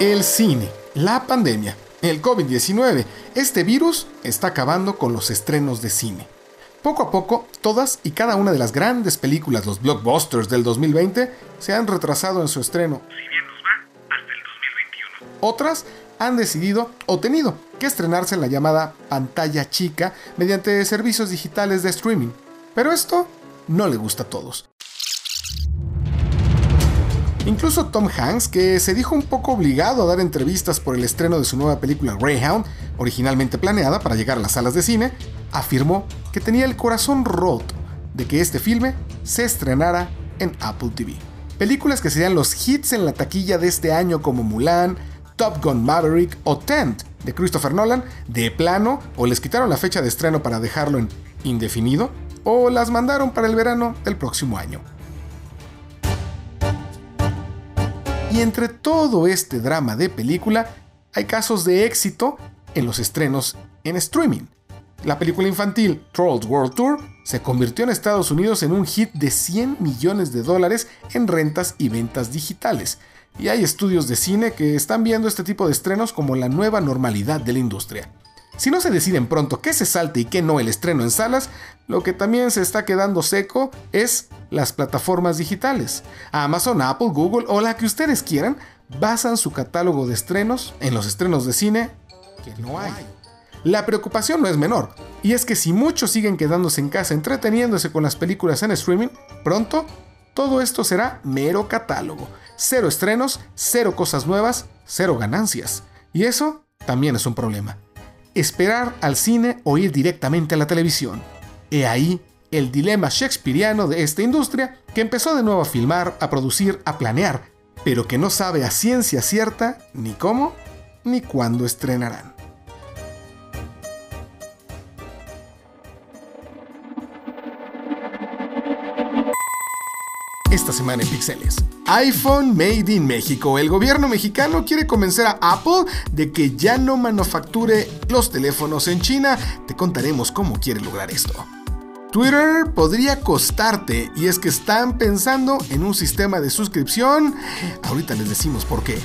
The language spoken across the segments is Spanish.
El cine, la pandemia, el COVID-19, este virus está acabando con los estrenos de cine. Poco a poco, todas y cada una de las grandes películas, los blockbusters del 2020, se han retrasado en su estreno. Si bien nos va, hasta el 2021. Otras han decidido o tenido que estrenarse en la llamada pantalla chica mediante servicios digitales de streaming. Pero esto no le gusta a todos. Incluso Tom Hanks, que se dijo un poco obligado a dar entrevistas por el estreno de su nueva película Greyhound, originalmente planeada para llegar a las salas de cine, afirmó que tenía el corazón roto de que este filme se estrenara en Apple TV. Películas que serían los hits en la taquilla de este año como Mulan, Top Gun Maverick o Tent de Christopher Nolan, de plano, o les quitaron la fecha de estreno para dejarlo en indefinido, o las mandaron para el verano del próximo año. Y entre todo este drama de película, hay casos de éxito en los estrenos en streaming. La película infantil Trolls World Tour se convirtió en Estados Unidos en un hit de 100 millones de dólares en rentas y ventas digitales. Y hay estudios de cine que están viendo este tipo de estrenos como la nueva normalidad de la industria. Si no se deciden pronto qué se salte y qué no el estreno en salas, lo que también se está quedando seco es las plataformas digitales. Amazon, Apple, Google o la que ustedes quieran basan su catálogo de estrenos en los estrenos de cine que no hay. La preocupación no es menor, y es que si muchos siguen quedándose en casa entreteniéndose con las películas en streaming, pronto todo esto será mero catálogo. Cero estrenos, cero cosas nuevas, cero ganancias. Y eso también es un problema. Esperar al cine o ir directamente a la televisión. He ahí el dilema shakespeariano de esta industria que empezó de nuevo a filmar, a producir, a planear, pero que no sabe a ciencia cierta ni cómo ni cuándo estrenarán. Esta semana en Pixeles. iPhone Made in México. El gobierno mexicano quiere convencer a Apple de que ya no manufacture los teléfonos en China. Te contaremos cómo quiere lograr esto. Twitter podría costarte y es que están pensando en un sistema de suscripción. Ahorita les decimos por qué.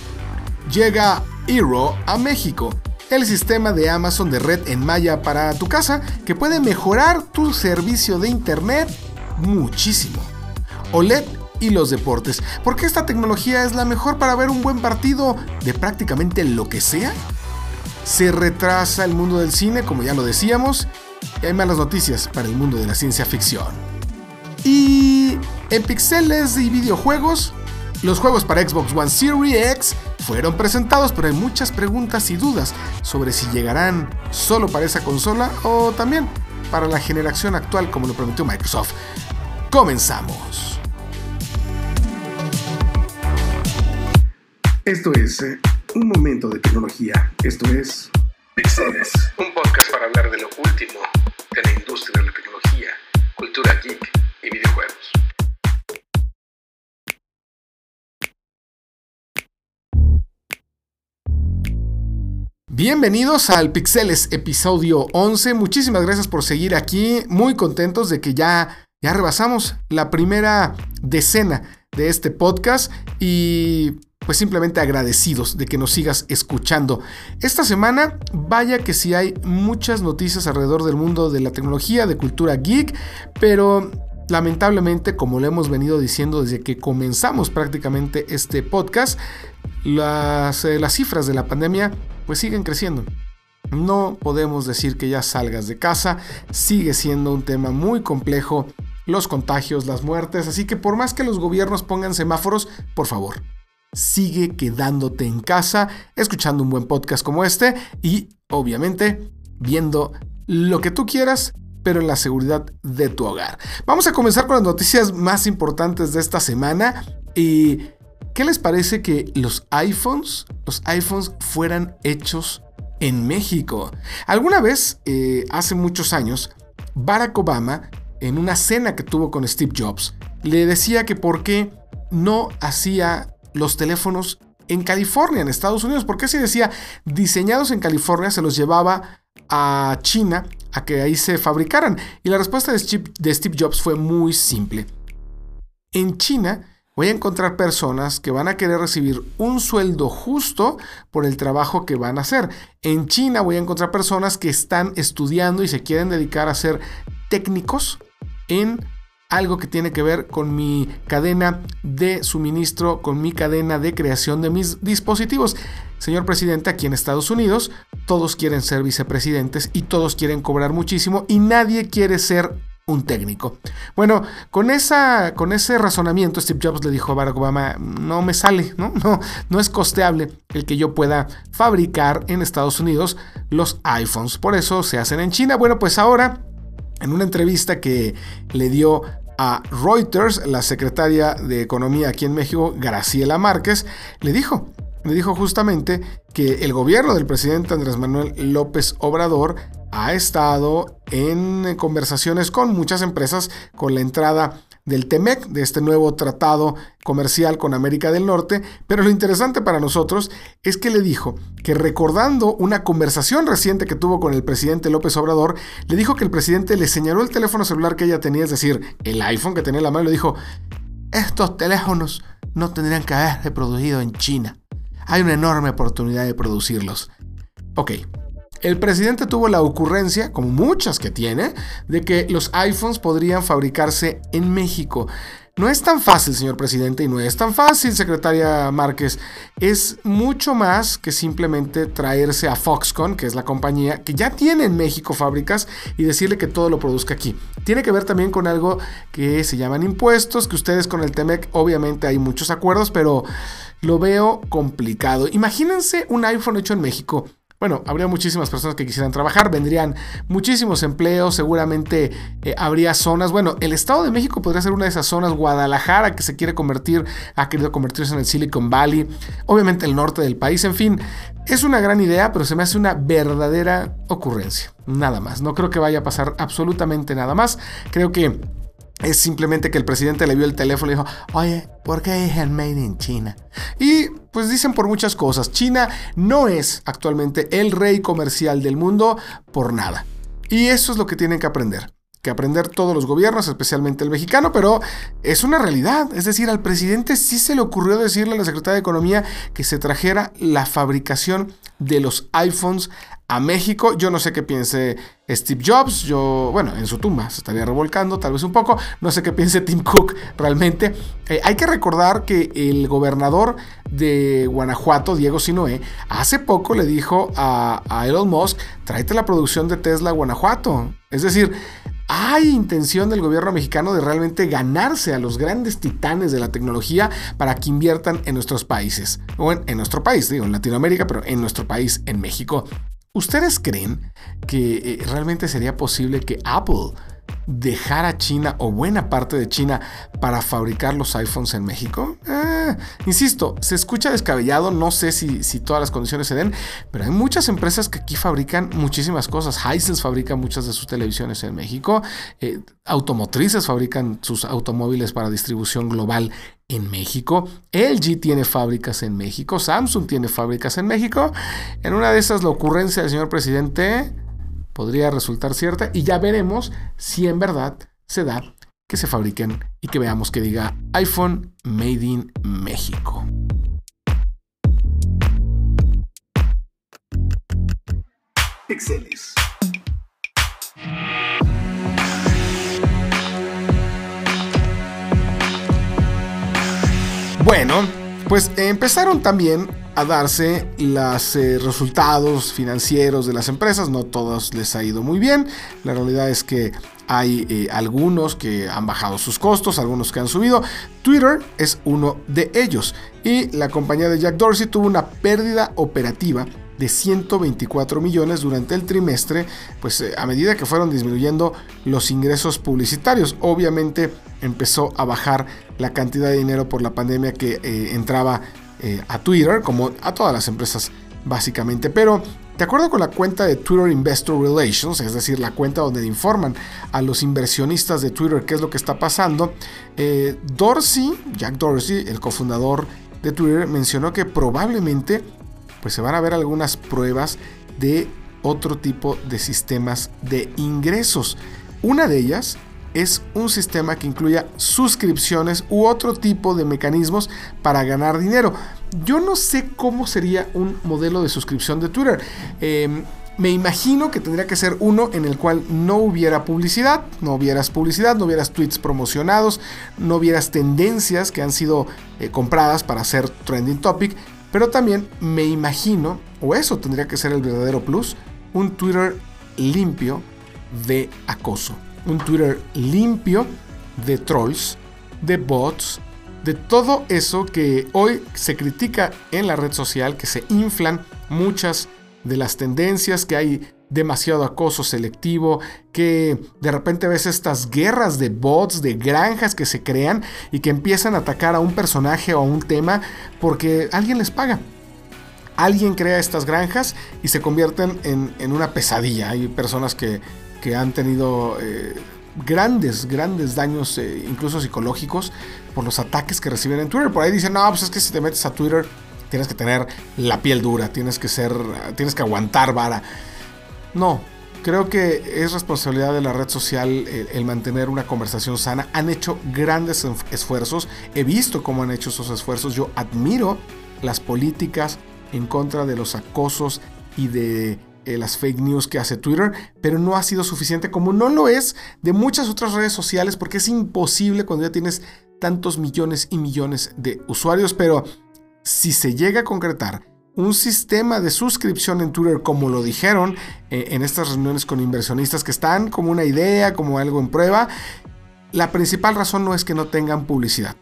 Llega Hero a México, el sistema de Amazon de red en Maya para tu casa que puede mejorar tu servicio de internet muchísimo. OLED y los deportes, porque esta tecnología es la mejor para ver un buen partido de prácticamente lo que sea. Se retrasa el mundo del cine, como ya lo decíamos, y hay malas noticias para el mundo de la ciencia ficción. Y en pixeles y videojuegos, los juegos para Xbox One Series X fueron presentados, pero hay muchas preguntas y dudas sobre si llegarán solo para esa consola o también para la generación actual como lo prometió Microsoft. Comenzamos. Esto es eh, un momento de tecnología. Esto es Pixeles, un podcast para hablar de lo último de la industria de la tecnología, cultura geek y videojuegos. Bienvenidos al Pixeles episodio 11. Muchísimas gracias por seguir aquí. Muy contentos de que ya, ya rebasamos la primera decena de este podcast y pues simplemente agradecidos de que nos sigas escuchando. Esta semana, vaya que sí hay muchas noticias alrededor del mundo de la tecnología, de cultura geek, pero lamentablemente, como lo hemos venido diciendo desde que comenzamos prácticamente este podcast, las, eh, las cifras de la pandemia pues siguen creciendo. No podemos decir que ya salgas de casa, sigue siendo un tema muy complejo los contagios, las muertes, así que por más que los gobiernos pongan semáforos, por favor, sigue quedándote en casa, escuchando un buen podcast como este y obviamente viendo lo que tú quieras, pero en la seguridad de tu hogar. Vamos a comenzar con las noticias más importantes de esta semana y ¿qué les parece que los iPhones, los iPhones fueran hechos en México? Alguna vez, eh, hace muchos años, Barack Obama, en una cena que tuvo con Steve Jobs, le decía que por qué no hacía los teléfonos en California, en Estados Unidos. Porque si decía diseñados en California se los llevaba a China a que ahí se fabricaran? Y la respuesta de Steve, Jobs fue muy simple. En China voy a encontrar personas que van a querer recibir un sueldo justo por el trabajo que van a hacer. En China voy a encontrar personas que están estudiando y se quieren dedicar a ser técnicos en algo que tiene que ver con mi cadena de suministro, con mi cadena de creación de mis dispositivos. Señor presidente, aquí en Estados Unidos todos quieren ser vicepresidentes y todos quieren cobrar muchísimo y nadie quiere ser un técnico. Bueno, con, esa, con ese razonamiento, Steve Jobs le dijo a Barack Obama, no me sale, ¿no? No, no es costeable el que yo pueda fabricar en Estados Unidos los iPhones. Por eso se hacen en China. Bueno, pues ahora, en una entrevista que le dio a Reuters, la secretaria de Economía aquí en México, Graciela Márquez, le dijo, le dijo justamente que el gobierno del presidente Andrés Manuel López Obrador ha estado en conversaciones con muchas empresas con la entrada del TEMEC, de este nuevo tratado comercial con América del Norte, pero lo interesante para nosotros es que le dijo que recordando una conversación reciente que tuvo con el presidente López Obrador, le dijo que el presidente le señaló el teléfono celular que ella tenía, es decir, el iPhone que tenía en la mano, y le dijo, estos teléfonos no tendrían que haberse producido en China. Hay una enorme oportunidad de producirlos. Ok, el presidente tuvo la ocurrencia, como muchas que tiene, de que los iPhones podrían fabricarse en México. No es tan fácil, señor presidente, y no es tan fácil, secretaria Márquez. Es mucho más que simplemente traerse a Foxconn, que es la compañía que ya tiene en México fábricas, y decirle que todo lo produzca aquí. Tiene que ver también con algo que se llaman impuestos, que ustedes con el TEMEC obviamente hay muchos acuerdos, pero lo veo complicado. Imagínense un iPhone hecho en México bueno, habría muchísimas personas que quisieran trabajar, vendrían muchísimos empleos, seguramente eh, habría zonas, bueno, el Estado de México podría ser una de esas zonas, Guadalajara, que se quiere convertir, ha querido convertirse en el Silicon Valley, obviamente el norte del país, en fin, es una gran idea, pero se me hace una verdadera ocurrencia, nada más, no creo que vaya a pasar absolutamente nada más, creo que es simplemente que el presidente le vio el teléfono y dijo, oye, ¿por qué es made in China? Y pues dicen por muchas cosas, China no es actualmente el rey comercial del mundo por nada. Y eso es lo que tienen que aprender que aprender todos los gobiernos, especialmente el mexicano, pero es una realidad. Es decir, al presidente sí se le ocurrió decirle a la Secretaría de Economía que se trajera la fabricación de los iPhones a México. Yo no sé qué piense Steve Jobs, yo, bueno, en su tumba se estaría revolcando tal vez un poco. No sé qué piense Tim Cook realmente. Eh, hay que recordar que el gobernador de Guanajuato, Diego Sinoé, hace poco le dijo a, Elon Musk, tráete la producción de Tesla a Guanajuato. Es decir, hay intención del gobierno mexicano de realmente ganarse a los grandes titanes de la tecnología para que inviertan en nuestros países. O en, en nuestro país, digo, en Latinoamérica, pero en nuestro país, en México. ¿Ustedes creen que eh, realmente sería posible que Apple dejar a China o buena parte de China para fabricar los iPhones en México? Eh, insisto, se escucha descabellado, no sé si, si, todas las condiciones se den, pero hay muchas empresas que aquí fabrican muchísimas cosas. Hisense fabrica muchas de sus televisiones en México, eh, automotrices fabrican sus automóviles para distribución global en México, LG tiene fábricas en México, Samsung tiene fábricas en México. En una de esas la ocurrencia del señor presidente podría resultar cierta y ya veremos si en verdad se da que se fabriquen y que veamos que diga iPhone Made in México. Pixeles. Bueno, pues empezaron también a darse los eh, resultados financieros de las empresas. No todos les ha ido muy bien. La realidad es que hay eh, algunos que han bajado sus costos, algunos que han subido. Twitter es uno de ellos. Y la compañía de Jack Dorsey tuvo una pérdida operativa de 124 millones durante el trimestre, pues eh, a medida que fueron disminuyendo los ingresos publicitarios. Obviamente empezó a bajar la cantidad de dinero por la pandemia que entraba eh, a Twitter, como a todas las empresas básicamente. Pero de acuerdo con la cuenta de Twitter Investor Relations, es decir, la cuenta donde informan a los inversionistas de Twitter qué es lo que está pasando, eh, Dorsey, Jack Dorsey, el cofundador de Twitter, mencionó que probablemente pues, se van a ver algunas pruebas de otro tipo de sistemas de ingresos. Una de ellas es un sistema que incluya suscripciones u otro tipo de mecanismos para ganar dinero. Yo no sé cómo sería un modelo de suscripción de Twitter. Em, me imagino que tendría que ser uno en el cual no hubiera publicidad, no hubieras publicidad, no hubieras tweets promocionados, no hubieras tendencias que han sido eh, compradas para hacer trending topic, pero también me imagino, o eso tendría que ser el verdadero plus, un Twitter limpio de acoso, un Twitter limpio de trolls, de bots, de todo eso que hoy se critica en la red social, que se inflan muchas de las tendencias, que hay demasiado acoso selectivo, que de repente ves estas guerras de bots, de granjas que se crean y que empiezan a atacar a un personaje o a un tema porque alguien les paga. Alguien crea estas granjas y se convierten en, una pesadilla. Hay personas que, han tenido eh, grandes, grandes daños, eh, incluso psicológicos, por los ataques que reciben en Twitter. Por ahí dicen, no, pues es que si te metes a Twitter tienes que tener la piel dura, tienes que ser, tienes que aguantar vara. No, creo que es responsabilidad de la red social el, mantener una conversación sana. Han hecho grandes esfuerzos, he visto cómo han hecho esos esfuerzos, yo admiro las políticas en contra de los acosos y de eh, las fake news que hace Twitter, pero no ha sido suficiente como no lo es de muchas otras redes sociales porque es imposible cuando ya tienes tantos millones y millones de usuarios, pero si se llega a concretar un sistema de suscripción en Twitter, como lo dijeron eh, en estas reuniones con inversionistas que están como una idea, como algo en prueba, la principal razón no es que no tengan publicidad.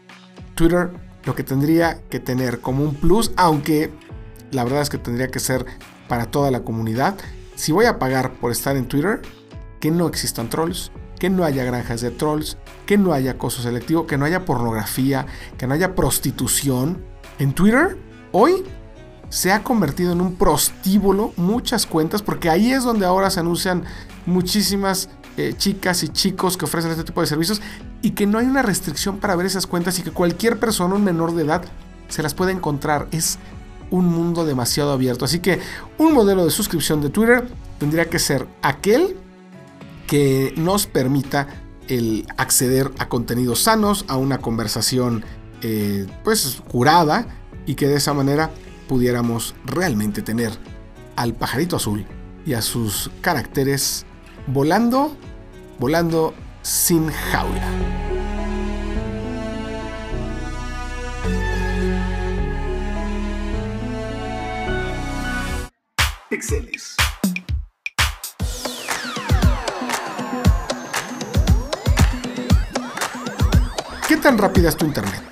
Twitter lo que tendría que tener como un plus, aunque la verdad es que tendría que ser para toda la comunidad, si voy a pagar por estar en Twitter, que no existan trolls, que no haya granjas de trolls, que no haya acoso selectivo, que no haya pornografía, que no haya prostitución, en Twitter, hoy se ha convertido en un prostíbulo muchas cuentas, porque ahí es donde ahora se anuncian muchísimas eh, chicas y chicos que ofrecen este tipo de servicios y que no hay una restricción para ver esas cuentas y que cualquier persona, un menor de edad, se las puede encontrar. Es un mundo demasiado abierto. Así que un modelo de suscripción de Twitter tendría que ser aquel que nos permita el acceder a contenidos sanos, a una conversación eh, pues curada y que de esa manera pudiéramos realmente tener al pajarito azul y a sus caracteres volando, volando sin jaula. Pixeles. ¿Qué tan rápida es tu internet?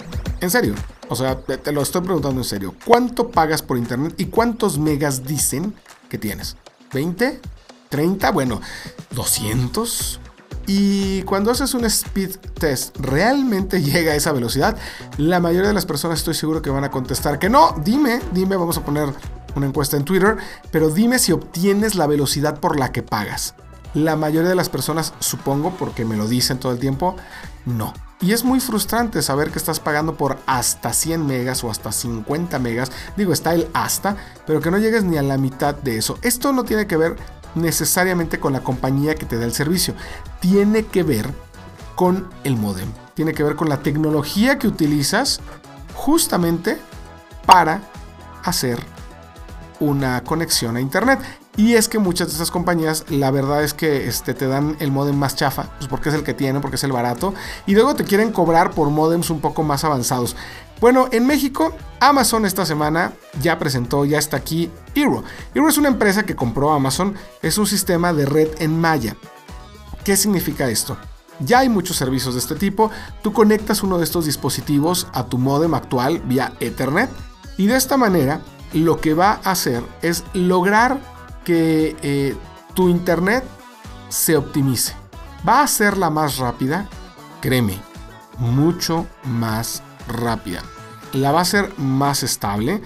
En serio, o sea, te lo estoy preguntando en serio. ¿Cuánto pagas por internet y cuántos megas dicen que tienes? ¿20? ¿30? Bueno, ¿200? Y cuando haces un speed test, ¿realmente llega a esa velocidad? La mayoría de las personas estoy seguro que van a contestar que no. Dime, dime, vamos a poner una encuesta en Twitter, pero dime si obtienes la velocidad por la que pagas. La mayoría de las personas, supongo, porque me lo dicen todo el tiempo, no. Y es muy frustrante saber que estás pagando por hasta 100 megas o hasta 50 megas. Digo, está el hasta, pero que no llegues ni a la mitad de eso. Esto no tiene que ver necesariamente con la compañía que te da el servicio. Tiene que ver con el modem. Tiene que ver con la tecnología que utilizas justamente para hacer una conexión a internet. Y es que muchas de estas compañías, la verdad es que este, te dan el modem más chafa, pues porque es el que tienen, porque es el barato, y luego te quieren cobrar por modems un poco más avanzados. Bueno, en México, Amazon esta semana ya presentó, ya está aquí Hero. Hero es una empresa que compró Amazon, es un sistema de red en malla. ¿Qué significa esto? Ya hay muchos servicios de este tipo, tú conectas uno de estos dispositivos a tu modem actual vía Ethernet y de esta manera lo que va a hacer es lograr que eh, tu internet se optimice. Va a ser la más rápida, créeme, mucho más rápida. La va a ser más estable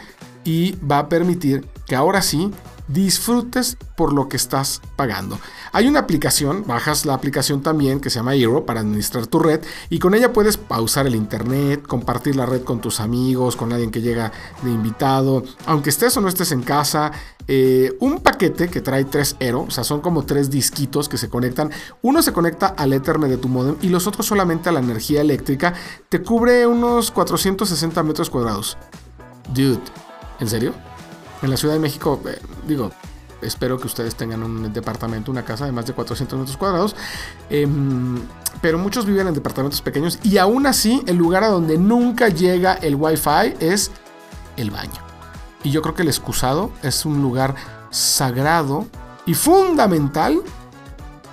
y va a permitir que ahora sí disfrutes por lo que estás pagando. Hay una aplicación, bajas la aplicación también que se llama Hero para administrar tu red y con ella puedes pausar el internet, compartir la red con tus amigos, con alguien que llega de invitado, aunque estés o no estés en casa. Eh, un paquete que trae tres Eero, o sea, son como tres disquitos que se conectan. Uno se conecta al Ethernet de tu modem y los otros solamente a la energía eléctrica. Te cubre unos 460 metros cuadrados. Dude, ¿en serio? En la Ciudad de México, eh, digo, espero que ustedes tengan un departamento, una casa de más de 400 metros cuadrados. Em, pero muchos viven en departamentos pequeños y aún así el lugar a donde nunca llega el Wi-Fi es el baño. Y yo creo que el excusado es un lugar sagrado y fundamental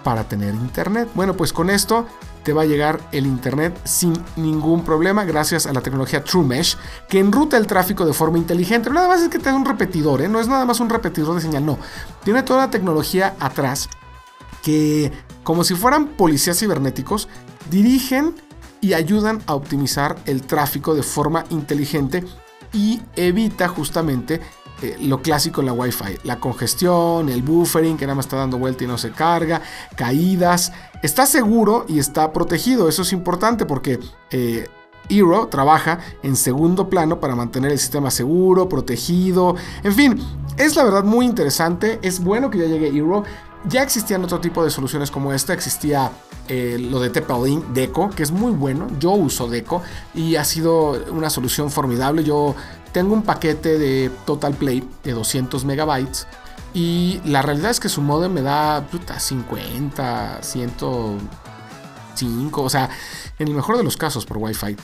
para tener internet. Bueno, pues con esto te va a llegar el Internet sin ningún problema gracias a la tecnología TrueMesh que enruta el tráfico de forma inteligente. nada más es que te da un repetidor, ¿eh? no es nada más un repetidor de señal, no. Tiene toda la tecnología atrás que, como si fueran policías cibernéticos, dirigen y ayudan a optimizar el tráfico de forma inteligente y evita justamente eh, lo clásico en la Wi-Fi, la congestión, el buffering que nada más está dando vuelta y no se carga, caídas. Está seguro y está protegido, eso es importante porque eh, Hero trabaja en segundo plano para mantener el sistema seguro, protegido, en fin, es la verdad muy interesante, es bueno que ya llegue Hero. Ya existían otro tipo de soluciones como esta, existía eh, lo de TP-Link Deco, que es muy bueno, yo uso Deco y ha sido una solución formidable, yo tengo un paquete de Total Play de 200 megabytes y la realidad es que su modem me da 50, 105, o sea, en el mejor de los casos por Wi-Fi.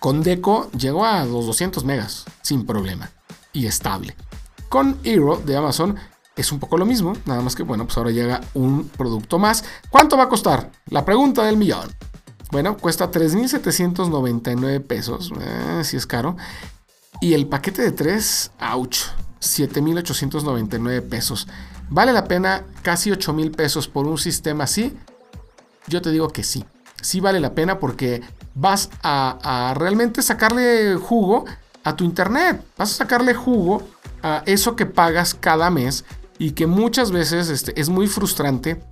Con Deco llegó a los 200 megas sin problema y estable. Con Hero de Amazon es un poco lo mismo, nada más que bueno, pues ahora llega un producto más. ¿Cuánto va a costar? La pregunta del millón. Bueno, cuesta 3.799 pesos, eh, si es caro. Y el paquete de 3, ouch, 7.899 pesos. ¿Vale la pena casi 8.000 pesos por un sistema así? Yo te digo que sí. Sí vale la pena porque vas a, realmente sacarle jugo a tu internet. Vas a sacarle jugo a eso que pagas cada mes y que muchas veces este, es muy frustrante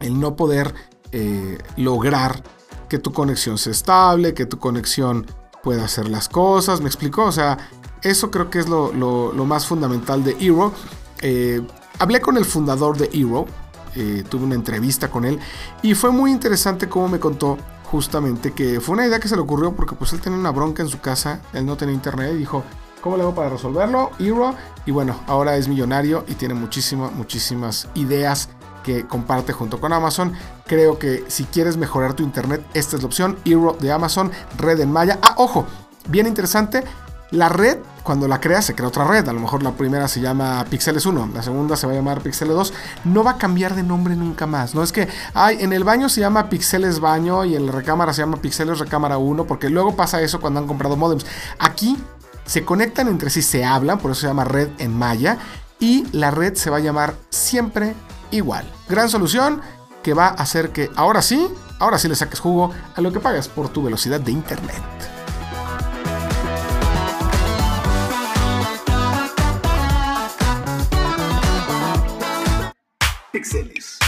el no poder eh, lograr que tu conexión sea estable, que tu conexión puede hacer las cosas, ¿me explicó? O sea, eso creo que es lo, más fundamental de Hero. Eh, hablé con el fundador de Hero, eh, tuve una entrevista con él y fue muy interesante cómo me contó justamente que fue una idea que se le ocurrió porque pues él tenía una bronca en su casa, él no tenía internet y dijo, ¿cómo le hago para resolverlo? Hero y bueno, ahora es millonario y tiene muchísimas, muchísimas ideas que comparte junto con Amazon. Creo que si quieres mejorar tu internet, esta es la opción. Hero de Amazon, red en Maya. Ah, ojo, bien interesante. La red, cuando la creas, se crea otra red. A lo mejor la primera se llama Pixeles 1, la segunda se va a llamar Pixeles 2. No va a cambiar de nombre nunca más. No es que, ay, en el baño se llama Pixeles Baño y en la recámara se llama Pixeles Recámara 1, porque luego pasa eso cuando han comprado modems. Aquí se conectan entre sí, se hablan, por eso se llama red en Maya. Y la red se va a llamar siempre igual. Gran solución que va a hacer que ahora sí, ahora sí le saques jugo a lo que pagas por tu velocidad de internet. Pixeles.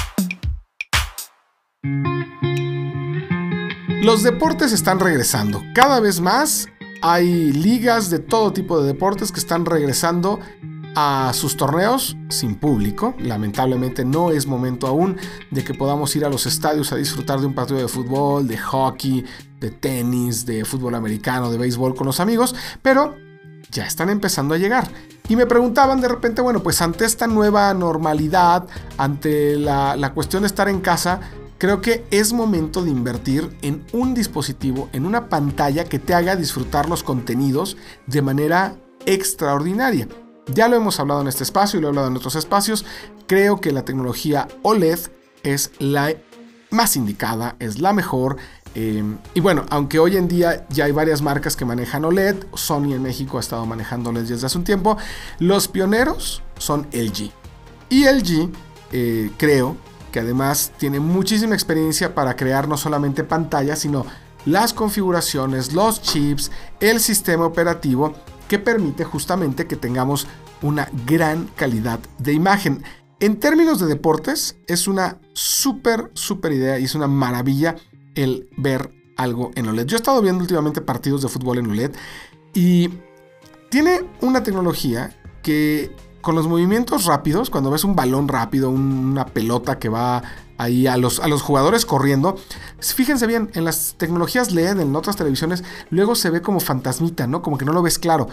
Los deportes están regresando. Cada vez más hay ligas de todo tipo de deportes que están regresando a sus torneos sin público. Lamentablemente no es momento aún de que podamos ir a los estadios a disfrutar de un partido de fútbol, de hockey, de tenis, de fútbol americano, de béisbol con los amigos, pero ya están empezando a llegar. Y me preguntaban de repente, bueno, pues ante esta nueva normalidad, ante la, cuestión de estar en casa, creo que es momento de invertir en un dispositivo, en una pantalla que te haga disfrutar los contenidos de manera extraordinaria. Ya lo hemos hablado en este espacio y lo he hablado en otros espacios. Creo que la tecnología OLED es la más indicada, es la mejor. Em, y bueno, aunque hoy en día ya hay varias marcas que manejan OLED, Sony en México ha estado manejando OLED desde hace un tiempo, los pioneros son LG. Y LG eh, creo que además tiene muchísima experiencia para crear no solamente pantallas, sino las configuraciones, los chips, el sistema operativo que permite justamente que tengamos una gran calidad de imagen. En términos de deportes, es una súper, súper idea y es una maravilla el ver algo en OLED. Yo he estado viendo últimamente partidos de fútbol en OLED y tiene una tecnología que con los movimientos rápidos, cuando ves un balón rápido, una pelota que va ahí a los, a los jugadores corriendo, fíjense bien, en las tecnologías LED, en otras televisiones, luego se ve como fantasmita, ¿no? Como que no lo ves claro.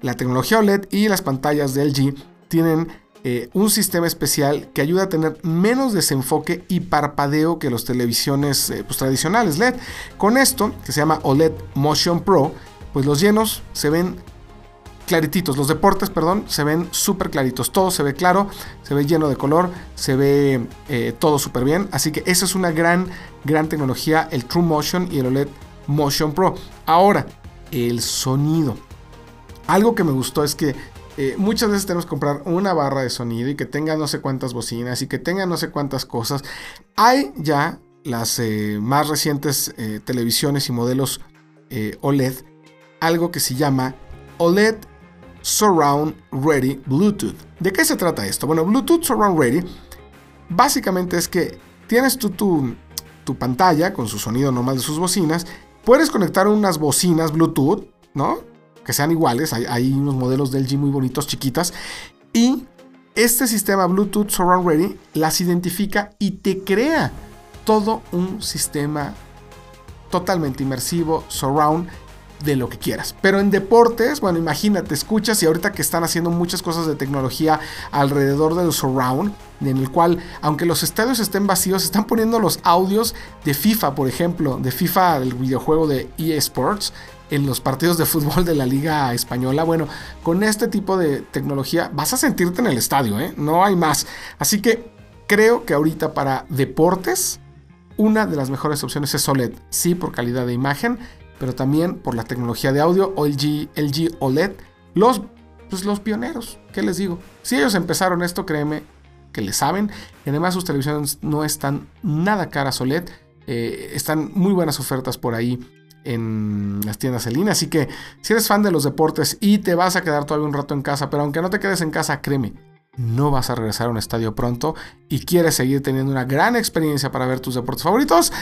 La tecnología OLED y las pantallas de LG tienen eh, un sistema especial que ayuda a tener menos desenfoque y parpadeo que los televisiones eh, pues, tradicionales LED. Con esto, que se llama OLED Motion Pro, pues los llenos se ven clarititos, los deportes, perdón, se ven súper claritos, todo se ve claro, se ve lleno de color, se ve eh, todo súper bien, así que eso es una gran, gran tecnología, el True Motion y el OLED Motion Pro. Ahora, el sonido. Algo que me gustó es que eh, muchas veces tenemos que comprar una barra de sonido y que tenga no sé cuántas bocinas y que tenga no sé cuántas cosas. Hay ya las eh, más recientes televisiones y modelos OLED, algo que se llama OLED Surround Ready Bluetooth. ¿De qué se trata esto? Bueno, Bluetooth Surround Ready básicamente es que tienes tu, tu pantalla con su sonido normal de sus bocinas, puedes conectar unas bocinas Bluetooth, ¿no? Que sean iguales, hay, unos modelos del G muy bonitos, chiquitas, y este sistema Bluetooth Surround Ready las identifica y te crea todo un sistema totalmente inmersivo, surround, de lo que quieras. Pero en deportes, bueno, imagínate, escuchas y ahorita que están haciendo muchas cosas de tecnología alrededor del surround, en el cual, aunque los estadios estén vacíos, están poniendo los audios de FIFA, por ejemplo, de FIFA, el videojuego de EA Sports, en los partidos de fútbol de la Liga Española. Bueno, con este tipo de tecnología vas a sentirte en el estadio, ¿eh? No hay más. Así que creo que ahorita para deportes, una de las mejores opciones es OLED. Sí, por calidad de imagen pero también por la tecnología de audio LG, LG OLED, los, pues los pioneros, ¿qué les digo? Si ellos empezaron esto, créeme que le saben, y además sus televisiones no están nada caras OLED, eh, están muy buenas ofertas por ahí en las tiendas en línea, así que si eres fan de los deportes y te vas a quedar todavía un rato en casa, pero aunque no te quedes en casa, créeme, no vas a regresar a un estadio pronto y quieres seguir teniendo una gran experiencia para ver tus deportes favoritos,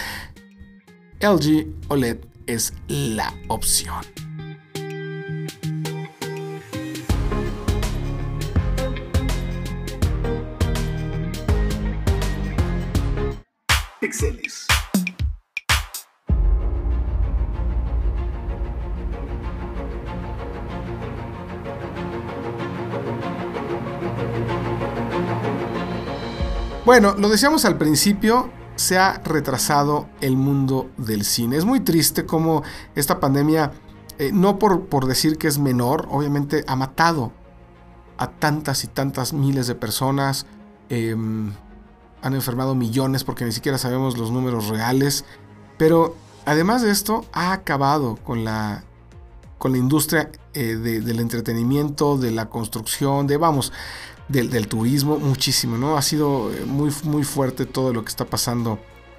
LG OLED es la opción. Pixeles. Bueno, lo decíamos al principio, se ha retrasado el mundo del cine. Es muy triste como esta pandemia, eh, no por, por decir que es menor, obviamente ha matado a tantas y tantas miles de personas. Em, han enfermado millones porque ni siquiera sabemos los números reales. Pero además de esto, ha acabado con la, con la industria eh, del entretenimiento, de la construcción, de vamos, del, turismo muchísimo, ¿no? Ha sido eh, muy, muy fuerte todo lo que está pasando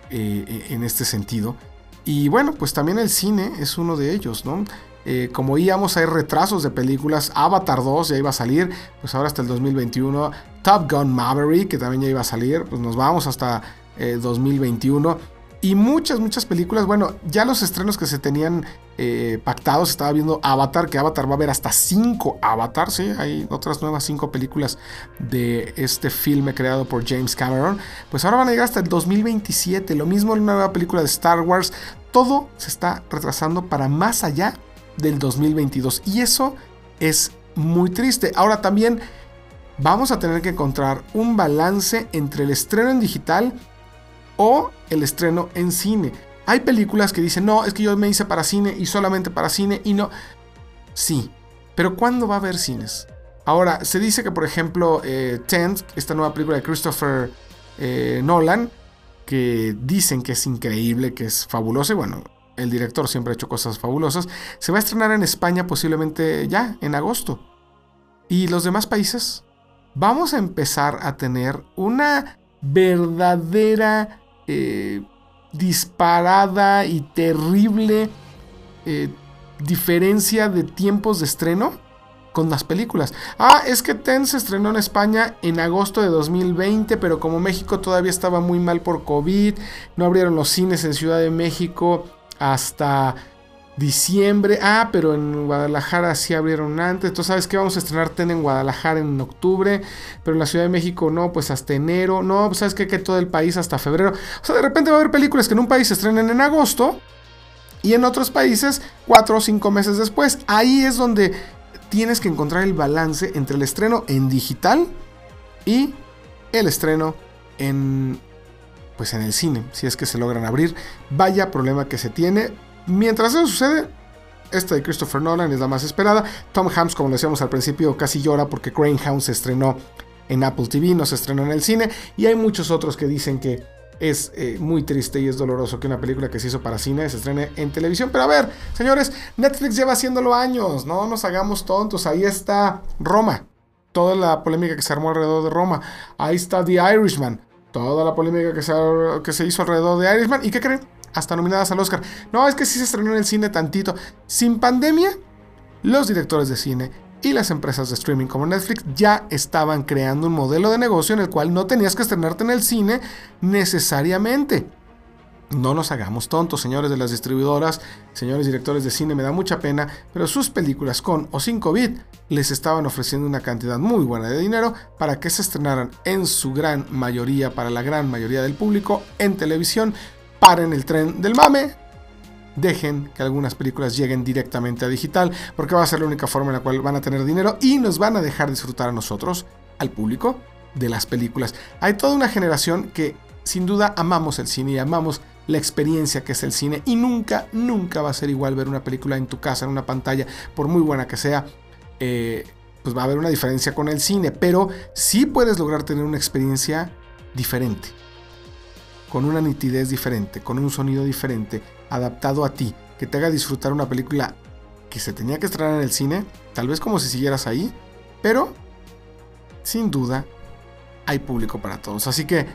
eh, en este sentido. Y bueno, pues también el cine es uno de ellos, ¿no? Eh, como íbamos, hay retrasos de películas. Avatar 2 ya iba a salir, pues ahora hasta el 2021. Top Gun Maverick, que también ya iba a salir, pues nos vamos hasta 2021. Y muchas, muchas películas. Bueno, ya los estrenos que se tenían eh, pactados, estaba viendo Avatar, que Avatar va a haber hasta 5 Avatar, ¿sí? Hay otras nuevas 5 películas de este filme creado por James Cameron. Pues ahora van a llegar hasta el 2027. Lo mismo en una nueva película de Star Wars. Todo se está retrasando para más allá del 2022. Y eso es muy triste. Ahora también vamos a tener que encontrar un balance entre el estreno en digital o el estreno en cine. Hay películas que dicen, no, es que yo me hice para cine y solamente para cine y no. Sí, pero ¿cuándo va a haber cines? Ahora, se dice que, por ejemplo, eh, Tent, esta nueva película de Christopher eh, Nolan, que dicen que es increíble, que es fabulosa, y bueno, el director siempre ha hecho cosas fabulosas, se va a estrenar en España posiblemente ya, en agosto. ¿Y los demás países? Vamos a empezar a tener una verdadera eh, disparada y terrible eh, diferencia de tiempos de estreno con las películas. Ah, es que Ten se estrenó en España en agosto de 2020, pero como México todavía estaba muy mal por COVID, no abrieron los cines en Ciudad de México hasta diciembre. Ah, pero en Guadalajara sí abrieron antes. Entonces, ¿sabes qué? Vamos a estrenar Ten en Guadalajara en octubre, pero en la Ciudad de México no, pues hasta enero. No, pues sabes qué? que todo el país hasta febrero. O sea, de repente va a haber películas que en un país se estrenen en agosto y en otros países cuatro o cinco meses después. Ahí es donde tienes que encontrar el balance entre el estreno en digital y el estreno en pues en el cine, si es que se logran abrir. Vaya problema que se tiene. Mientras eso sucede, esta de Christopher Nolan es la más esperada. Tom Hanks, como decíamos al principio, casi llora porque Hound se estrenó en Apple TV, no se estrenó en el cine. Y hay muchos otros que dicen que es eh, muy triste y es doloroso que una película que se hizo para cine se estrene en televisión. Pero a ver, señores, Netflix lleva haciéndolo años, no nos hagamos tontos. Ahí está Roma, toda la polémica que se armó alrededor de Roma. Ahí está The Irishman, toda la polémica que se, que se hizo alrededor de Irishman. ¿Y qué creen? Hasta nominadas al Oscar. No, es que sí se estrenó en el cine tantito. Sin pandemia, los directores de cine y las empresas de streaming como Netflix ya estaban creando un modelo de negocio en el cual no tenías que estrenarte en el cine necesariamente. No nos hagamos tontos, señores de las distribuidoras, señores directores de cine, me da mucha pena, pero sus películas con o sin COVID les estaban ofreciendo una cantidad muy buena de dinero para que se estrenaran en su gran mayoría, para la gran mayoría del público, en televisión. Paren el tren del mame, dejen que algunas películas lleguen directamente a digital, porque va a ser la única forma en la cual van a tener dinero y nos van a dejar disfrutar a nosotros, al público, de las películas. Hay toda una generación que sin duda amamos el cine y amamos la experiencia que es el cine y nunca, nunca va a ser igual ver una película en tu casa, en una pantalla, por muy buena que sea. Eh, pues va a haber una diferencia con el cine, pero sí puedes lograr tener una experiencia diferente, con una nitidez diferente, con un sonido diferente, adaptado a ti, que te haga disfrutar una película que se tenía que estrenar en el cine, tal vez como si siguieras ahí, pero sin duda hay público para todos. Así que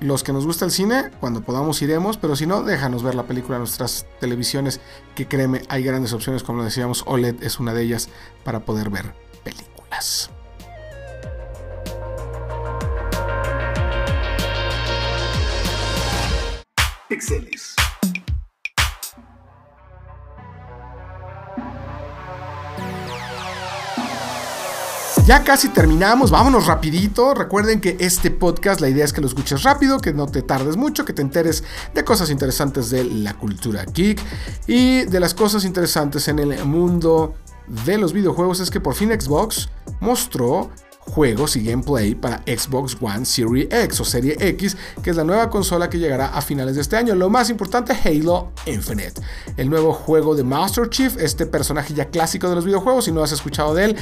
los que nos gusta el cine, cuando podamos iremos, pero si no, déjanos ver la película en nuestras televisiones, que créeme, hay grandes opciones, como decíamos, OLED es una de ellas para poder ver películas. Ya casi terminamos, vámonos rapidito. Recuerden que este podcast, la idea es que lo escuches rápido, que no te tardes mucho, que te enteres de cosas interesantes de la cultura geek y de las cosas interesantes en el mundo de los videojuegos. Es que por fin Xbox mostró juegos y gameplay para Xbox One Series X o Serie X, que es la nueva consola que llegará a finales de este año. Lo más importante, Halo Infinite, el nuevo juego de Master Chief, este personaje ya clásico de los videojuegos. Si no has escuchado de él,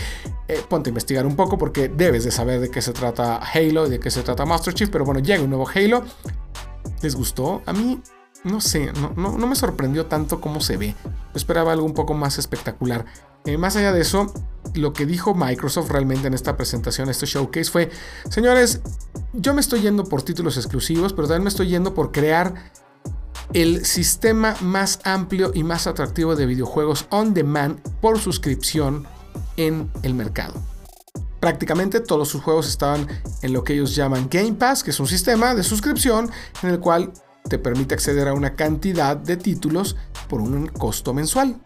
eh, ponte a investigar un poco porque debes de saber de qué se trata Halo y de qué se trata Master Chief. Pero bueno, llega un nuevo Halo. ¿Les gustó? A mí no sé, no, me sorprendió tanto cómo se ve. esperaba algo un poco más espectacular. Eh, más allá de eso, lo que dijo Microsoft realmente en esta presentación, este showcase, fue, señores, yo me estoy yendo por títulos exclusivos, pero también me estoy yendo por crear el sistema más amplio y más atractivo de videojuegos on demand por suscripción en el mercado. Prácticamente todos sus juegos estaban en lo que ellos llaman Game Pass, que es un sistema de suscripción en el cual te permite acceder a una cantidad de títulos por un costo mensual.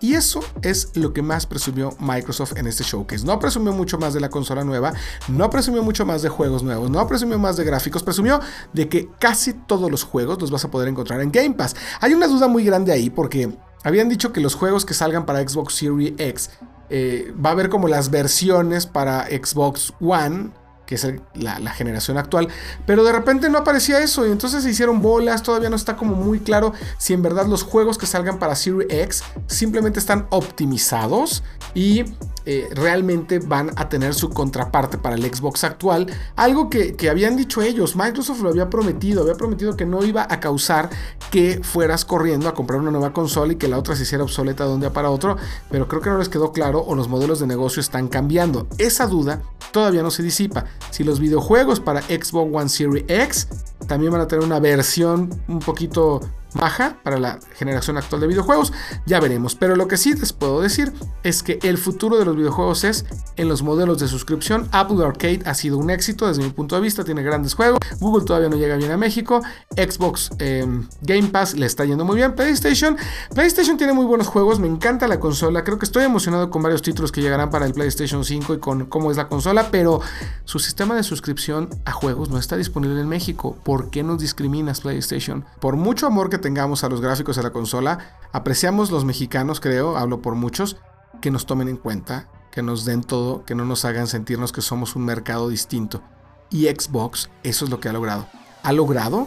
Y eso es lo que más presumió Microsoft en este showcase. No presumió mucho más de la consola nueva, no presumió mucho más de juegos nuevos, no presumió más de gráficos, presumió de que casi todos los juegos los vas a poder encontrar en Game Pass. Hay una duda muy grande ahí porque habían dicho que los juegos que salgan para Xbox Series X eh, va a haber como las versiones para Xbox One que es la, generación actual, pero de repente no aparecía eso y entonces se hicieron bolas, todavía no está como muy claro si en verdad los juegos que salgan para Series X simplemente están optimizados y eh, realmente van a tener su contraparte para el Xbox actual, algo que, que habían dicho ellos, Microsoft lo había prometido, había prometido que no iba a causar que fueras corriendo a comprar una nueva consola y que la otra se hiciera obsoleta de un día para otro, pero creo que no les quedó claro o los modelos de negocio están cambiando. Esa duda todavía no se disipa si los videojuegos para Xbox One Series X también van a tener una versión un poquito baja para la generación actual de videojuegos. Ya veremos. Pero lo que sí les puedo decir es que el futuro de los videojuegos es en los modelos de suscripción. Apple Arcade ha sido un éxito desde mi punto de vista. Tiene grandes juegos. Google todavía no llega bien a México. Xbox em, Game Pass le está yendo muy bien. PlayStation. PlayStation tiene muy buenos juegos. Me encanta la consola. Creo que estoy emocionado con varios títulos que llegarán para el PlayStation 5 y con cómo es la consola. Pero su sistema de suscripción a juegos no está disponible en México. ¿Por qué nos discriminas PlayStation? Por mucho amor que tengamos a los gráficos de la consola, apreciamos los mexicanos, creo, hablo por muchos, que nos tomen en cuenta, que nos den todo, que no nos hagan sentirnos que somos un mercado distinto. Y Xbox, eso es lo que ha logrado. Ha logrado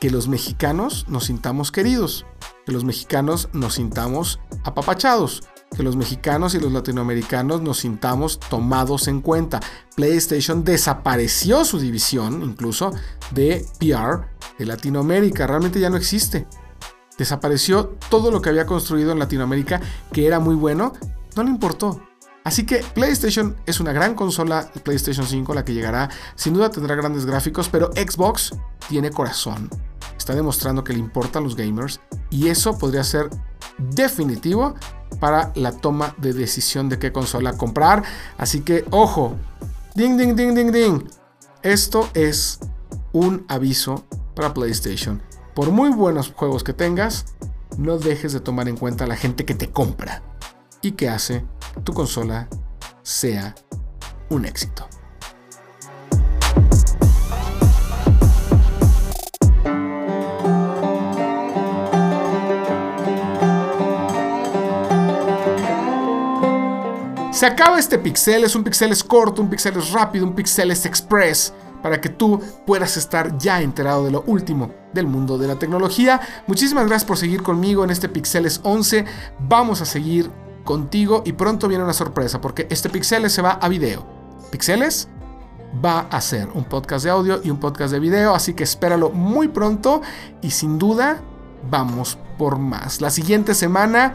que los mexicanos nos sintamos queridos, que los mexicanos nos sintamos apapachados, que los mexicanos y los latinoamericanos nos sintamos tomados en cuenta. PlayStation desapareció su división incluso de PR de Latinoamérica, realmente ya no existe. Desapareció todo lo que había construido en Latinoamérica, que era muy bueno, no le importó. Así que PlayStation es una gran consola, PlayStation 5, la que llegará, sin duda tendrá grandes gráficos, pero Xbox tiene corazón. Está demostrando que le importan los gamers y eso podría ser definitivo para la toma de decisión de qué consola comprar. Así que, ojo, ding, ding, ding, ding, ding. Esto es un aviso para PlayStation. Por muy buenos juegos que tengas, no dejes de tomar en cuenta a la gente que te compra y que hace tu consola sea un éxito. Se acaba este pixel, es un pixel es corto, un pixel es rápido, un pixel es express para que tú puedas estar ya enterado de lo último del mundo de la tecnología. Muchísimas gracias por seguir conmigo en este Pixeles 11. Vamos a seguir contigo y pronto viene una sorpresa porque este Pixeles se va a video. Pixeles va a ser un podcast de audio y un podcast de video, así que espéralo muy pronto y sin duda vamos por más. La siguiente semana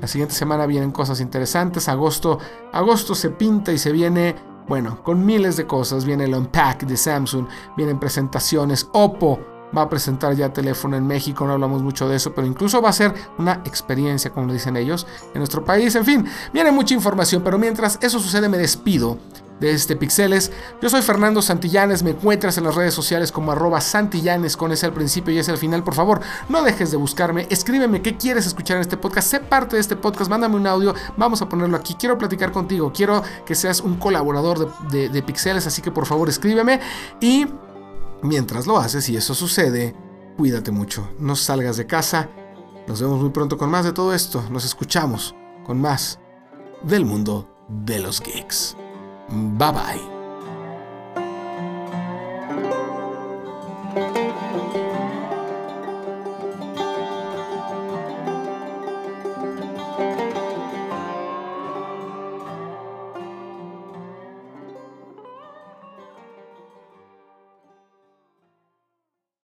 la siguiente semana vienen cosas interesantes. Agosto, agosto se pinta y se viene, bueno, con miles de cosas. Viene el Unpack de Samsung, vienen presentaciones. Oppo va a presentar ya teléfono en México, no hablamos mucho de eso, pero incluso va a ser una experiencia, como dicen ellos, en nuestro país. En fin, viene mucha información, pero mientras eso sucede me despido de este Pixeles. Yo soy Fernando Santillanes, me encuentras en las redes sociales como arroba Santillanes con ese al principio y ese al final. Por favor, no dejes de buscarme, escríbeme qué quieres escuchar en este podcast, sé parte de este podcast, mándame un audio, vamos a ponerlo aquí. Quiero platicar contigo, quiero que seas un colaborador de, de Pixeles, así que por favor escríbeme y mientras lo haces y eso sucede, cuídate mucho, no salgas de casa. Nos vemos muy pronto con más de todo esto, nos escuchamos con más del mundo de los geeks. Bye bye.